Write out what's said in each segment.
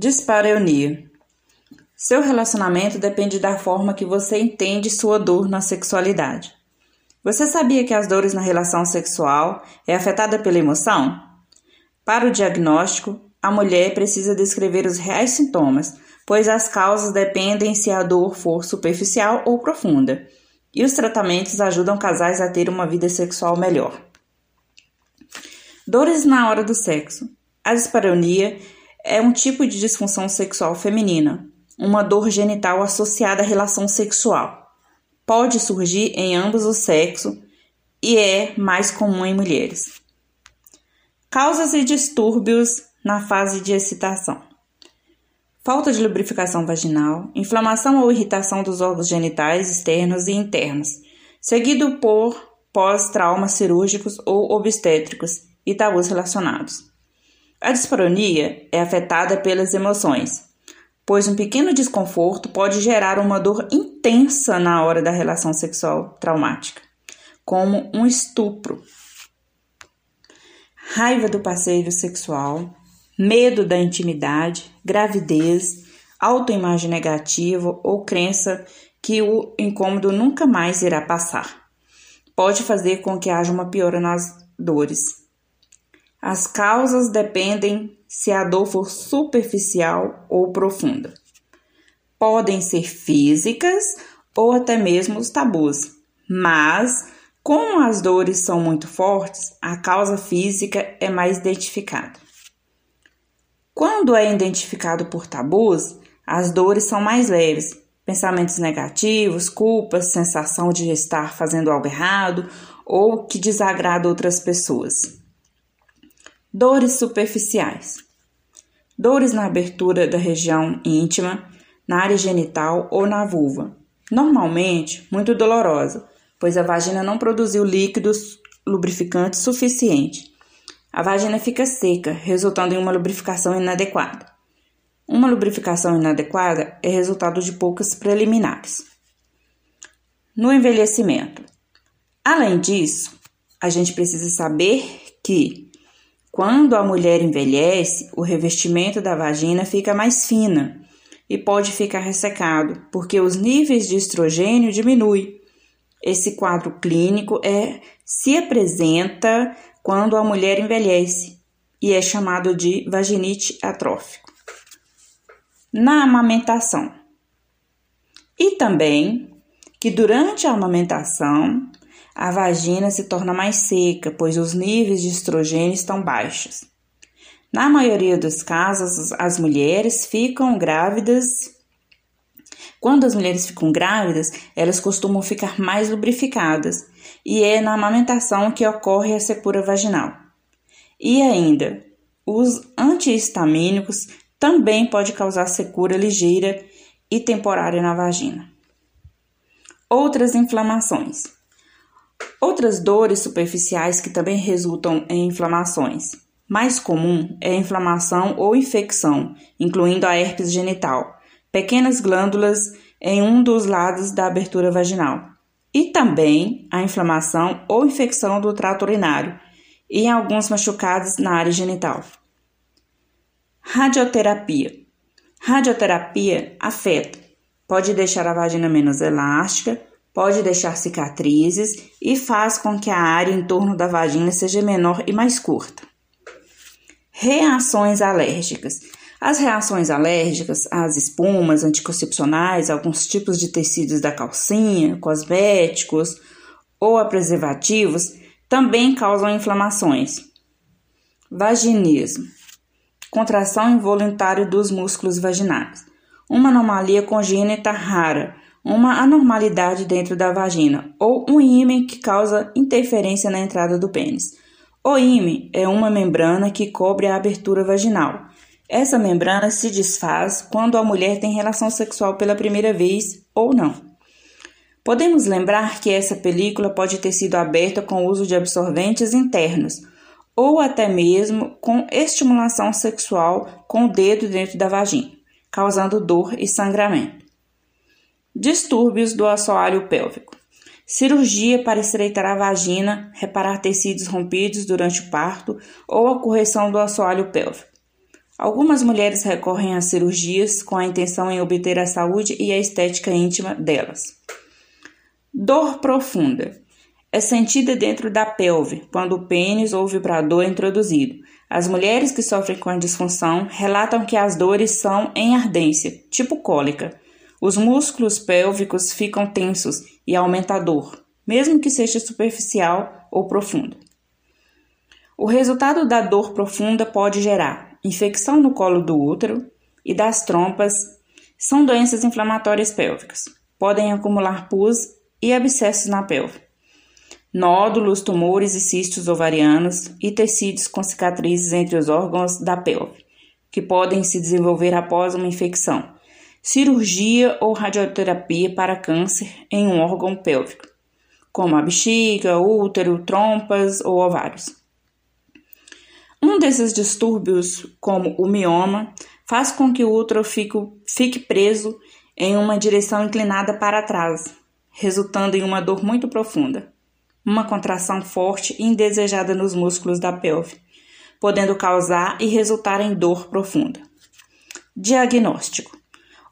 Dispareunia. Seu relacionamento depende da forma que você entende sua dor na sexualidade. Você sabia que as dores na relação sexual é afetada pela emoção? Para o diagnóstico, a mulher precisa descrever os reais sintomas, pois as causas dependem se a dor for superficial ou profunda, e os tratamentos ajudam casais a ter uma vida sexual melhor. Dores na hora do sexo. A dispareunia é um tipo de disfunção sexual feminina, uma dor genital associada à relação sexual. Pode surgir em ambos os sexos e é mais comum em mulheres. Causas e distúrbios na fase de excitação: falta de lubrificação vaginal, inflamação ou irritação dos órgãos genitais externos e internos, seguido por pós-traumas cirúrgicos ou obstétricos e tabus relacionados. A disparonia é afetada pelas emoções, pois um pequeno desconforto pode gerar uma dor intensa na hora da relação sexual traumática, como um estupro raiva do parceiro sexual, medo da intimidade, gravidez, autoimagem negativa ou crença que o incômodo nunca mais irá passar. Pode fazer com que haja uma piora nas dores. As causas dependem se a dor for superficial ou profunda. Podem ser físicas ou até mesmo os tabus, mas como as dores são muito fortes, a causa física é mais identificada. Quando é identificado por tabus, as dores são mais leves. Pensamentos negativos, culpas, sensação de estar fazendo algo errado ou que desagrada outras pessoas. Dores superficiais. Dores na abertura da região íntima, na área genital ou na vulva. Normalmente muito dolorosa, pois a vagina não produziu líquidos lubrificantes suficiente. A vagina fica seca, resultando em uma lubrificação inadequada. Uma lubrificação inadequada é resultado de poucas preliminares. No envelhecimento. Além disso, a gente precisa saber que quando a mulher envelhece, o revestimento da vagina fica mais fina e pode ficar ressecado, porque os níveis de estrogênio diminuem esse quadro clínico é se apresenta quando a mulher envelhece e é chamado de vaginite atrófico. Na amamentação. E também que durante a amamentação a vagina se torna mais seca, pois os níveis de estrogênio estão baixos. Na maioria dos casos, as mulheres ficam grávidas quando as mulheres ficam grávidas, elas costumam ficar mais lubrificadas, e é na amamentação que ocorre a secura vaginal. E ainda, os antihistamínicos também pode causar secura ligeira e temporária na vagina. Outras inflamações. Outras dores superficiais que também resultam em inflamações. Mais comum é a inflamação ou infecção, incluindo a herpes genital pequenas glândulas em um dos lados da abertura vaginal, e também a inflamação ou infecção do trato urinário e alguns machucados na área genital. Radioterapia. Radioterapia afeta, pode deixar a vagina menos elástica, pode deixar cicatrizes e faz com que a área em torno da vagina seja menor e mais curta. Reações alérgicas. As reações alérgicas às espumas, anticoncepcionais, alguns tipos de tecidos da calcinha, cosméticos ou a preservativos também causam inflamações. Vaginismo contração involuntária dos músculos vaginais, uma anomalia congênita rara, uma anormalidade dentro da vagina ou um ímã que causa interferência na entrada do pênis. O ímã é uma membrana que cobre a abertura vaginal essa membrana se desfaz quando a mulher tem relação sexual pela primeira vez ou não. Podemos lembrar que essa película pode ter sido aberta com o uso de absorventes internos ou até mesmo com estimulação sexual com o dedo dentro da vagina, causando dor e sangramento. Distúrbios do assoalho pélvico. Cirurgia para estreitar a vagina, reparar tecidos rompidos durante o parto ou a correção do assoalho pélvico. Algumas mulheres recorrem a cirurgias com a intenção em obter a saúde e a estética íntima delas. Dor profunda é sentida dentro da pelve quando o pênis ou vibrador é introduzido. As mulheres que sofrem com a disfunção relatam que as dores são em ardência, tipo cólica. Os músculos pélvicos ficam tensos e aumenta a dor, mesmo que seja superficial ou profunda. O resultado da dor profunda pode gerar infecção no colo do útero e das trompas. São doenças inflamatórias pélvicas. Podem acumular pus e abscessos na pelve nódulos, tumores e cistos ovarianos e tecidos com cicatrizes entre os órgãos da pelve, que podem se desenvolver após uma infecção, cirurgia ou radioterapia para câncer em um órgão pélvico, como a bexiga, útero, trompas ou ovários. Um desses distúrbios, como o mioma, faz com que o útero fique preso em uma direção inclinada para trás, resultando em uma dor muito profunda uma contração forte e indesejada nos músculos da pelve, podendo causar e resultar em dor profunda. Diagnóstico: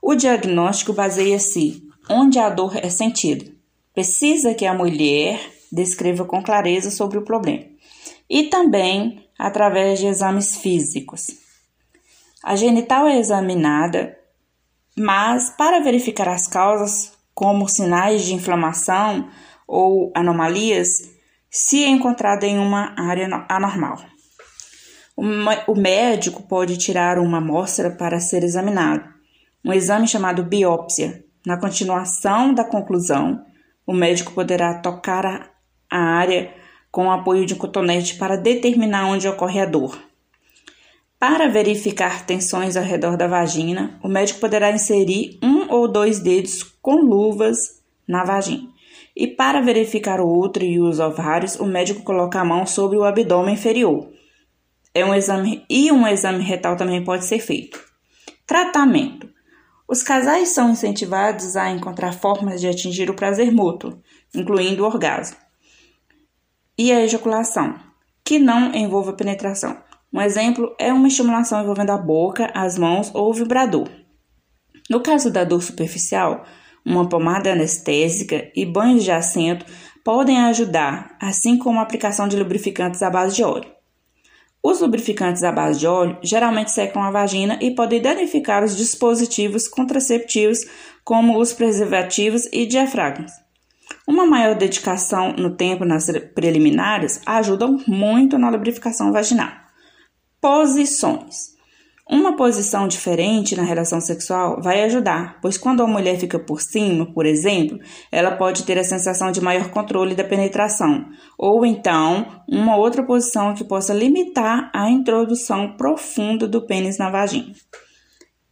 O diagnóstico baseia-se onde a dor é sentida. Precisa que a mulher descreva com clareza sobre o problema e também através de exames físicos. A genital é examinada, mas para verificar as causas, como sinais de inflamação ou anomalias se é encontrada em uma área anormal. O médico pode tirar uma amostra para ser examinado, um exame chamado biópsia. Na continuação da conclusão, o médico poderá tocar a área com o apoio de um cotonete para determinar onde ocorre a dor. Para verificar tensões ao redor da vagina, o médico poderá inserir um ou dois dedos com luvas na vagina. E para verificar o útero e os ovários, o médico coloca a mão sobre o abdômen inferior. É um exame e um exame retal também pode ser feito. Tratamento. Os casais são incentivados a encontrar formas de atingir o prazer mútuo, incluindo o orgasmo. E a ejaculação, que não envolva penetração. Um exemplo é uma estimulação envolvendo a boca, as mãos ou o vibrador. No caso da dor superficial, uma pomada anestésica e banhos de assento podem ajudar, assim como a aplicação de lubrificantes à base de óleo. Os lubrificantes à base de óleo geralmente secam a vagina e podem danificar os dispositivos contraceptivos, como os preservativos e diafragmas. Uma maior dedicação no tempo nas preliminares ajuda muito na lubrificação vaginal. Posições. Uma posição diferente na relação sexual vai ajudar, pois quando a mulher fica por cima, por exemplo, ela pode ter a sensação de maior controle da penetração, ou então uma outra posição que possa limitar a introdução profunda do pênis na vagina.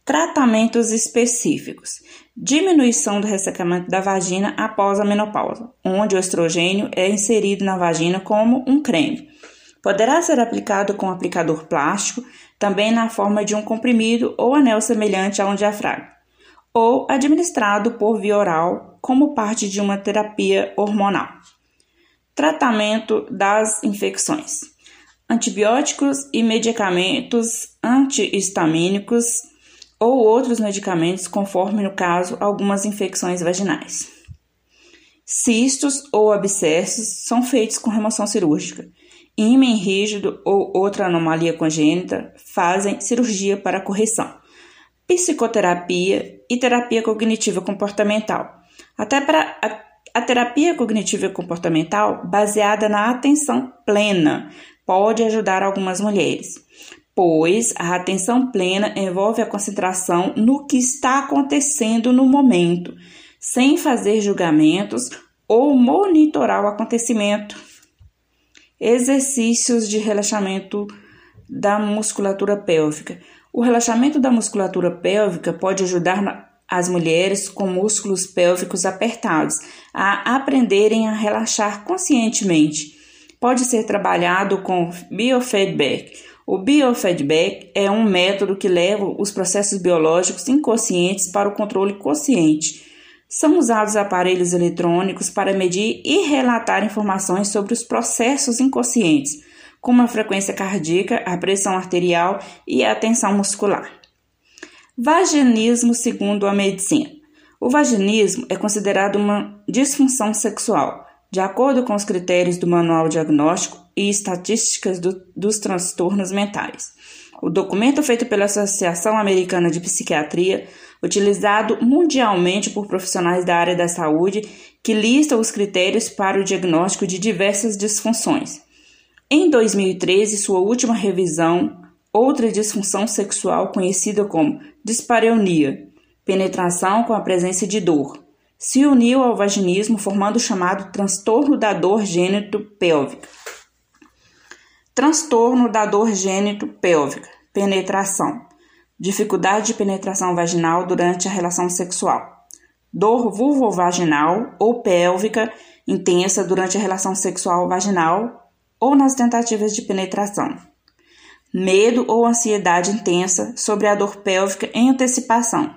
Tratamentos específicos: diminuição do ressecamento da vagina após a menopausa, onde o estrogênio é inserido na vagina como um creme. Poderá ser aplicado com aplicador plástico, também na forma de um comprimido ou anel semelhante a um diafragma, ou administrado por via oral como parte de uma terapia hormonal. Tratamento das infecções: antibióticos e medicamentos antihistamínicos ou outros medicamentos, conforme no caso algumas infecções vaginais. Cistos ou abscessos são feitos com remoção cirúrgica ímen rígido ou outra anomalia congênita fazem cirurgia para correção, psicoterapia e terapia cognitiva comportamental. Até para a, a terapia cognitiva comportamental, baseada na atenção plena, pode ajudar algumas mulheres, pois a atenção plena envolve a concentração no que está acontecendo no momento, sem fazer julgamentos ou monitorar o acontecimento. Exercícios de relaxamento da musculatura pélvica. O relaxamento da musculatura pélvica pode ajudar as mulheres com músculos pélvicos apertados a aprenderem a relaxar conscientemente. Pode ser trabalhado com biofeedback. O biofeedback é um método que leva os processos biológicos inconscientes para o controle consciente são usados aparelhos eletrônicos para medir e relatar informações sobre os processos inconscientes, como a frequência cardíaca, a pressão arterial e a tensão muscular. Vaginismo segundo a medicina. O vaginismo é considerado uma disfunção sexual, de acordo com os critérios do Manual Diagnóstico e Estatísticas do, dos Transtornos Mentais. O documento feito pela Associação Americana de Psiquiatria, utilizado mundialmente por profissionais da área da saúde, que lista os critérios para o diagnóstico de diversas disfunções. Em 2013, sua última revisão, outra disfunção sexual conhecida como dispareunia, penetração com a presença de dor, se uniu ao vaginismo formando o chamado transtorno da dor gênito-pélvica. Transtorno da dor gênito-pélvica, penetração, dificuldade de penetração vaginal durante a relação sexual, dor vulvovaginal ou pélvica intensa durante a relação sexual vaginal ou nas tentativas de penetração. Medo ou ansiedade intensa sobre a dor pélvica em antecipação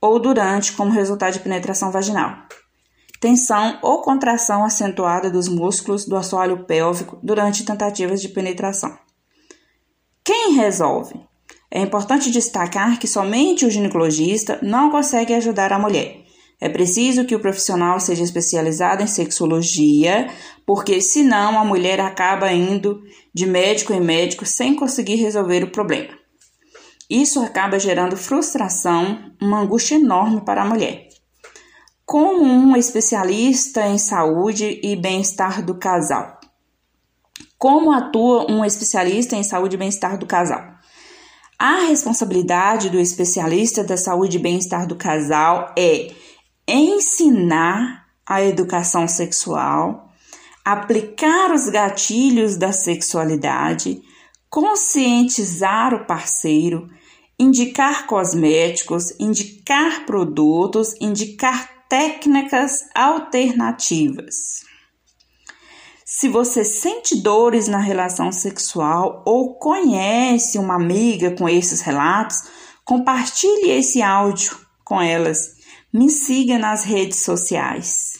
ou durante como resultado de penetração vaginal. Tensão ou contração acentuada dos músculos do assoalho pélvico durante tentativas de penetração. Quem resolve? É importante destacar que somente o ginecologista não consegue ajudar a mulher. É preciso que o profissional seja especializado em sexologia, porque senão a mulher acaba indo de médico em médico sem conseguir resolver o problema. Isso acaba gerando frustração, uma angústia enorme para a mulher. Como um especialista em saúde e bem-estar do casal? Como atua um especialista em saúde e bem-estar do casal? A responsabilidade do especialista da saúde e bem-estar do casal é ensinar a educação sexual, aplicar os gatilhos da sexualidade, conscientizar o parceiro, indicar cosméticos, indicar produtos, indicar técnicas alternativas. Se você sente dores na relação sexual ou conhece uma amiga com esses relatos, compartilhe esse áudio com elas me siga nas redes sociais.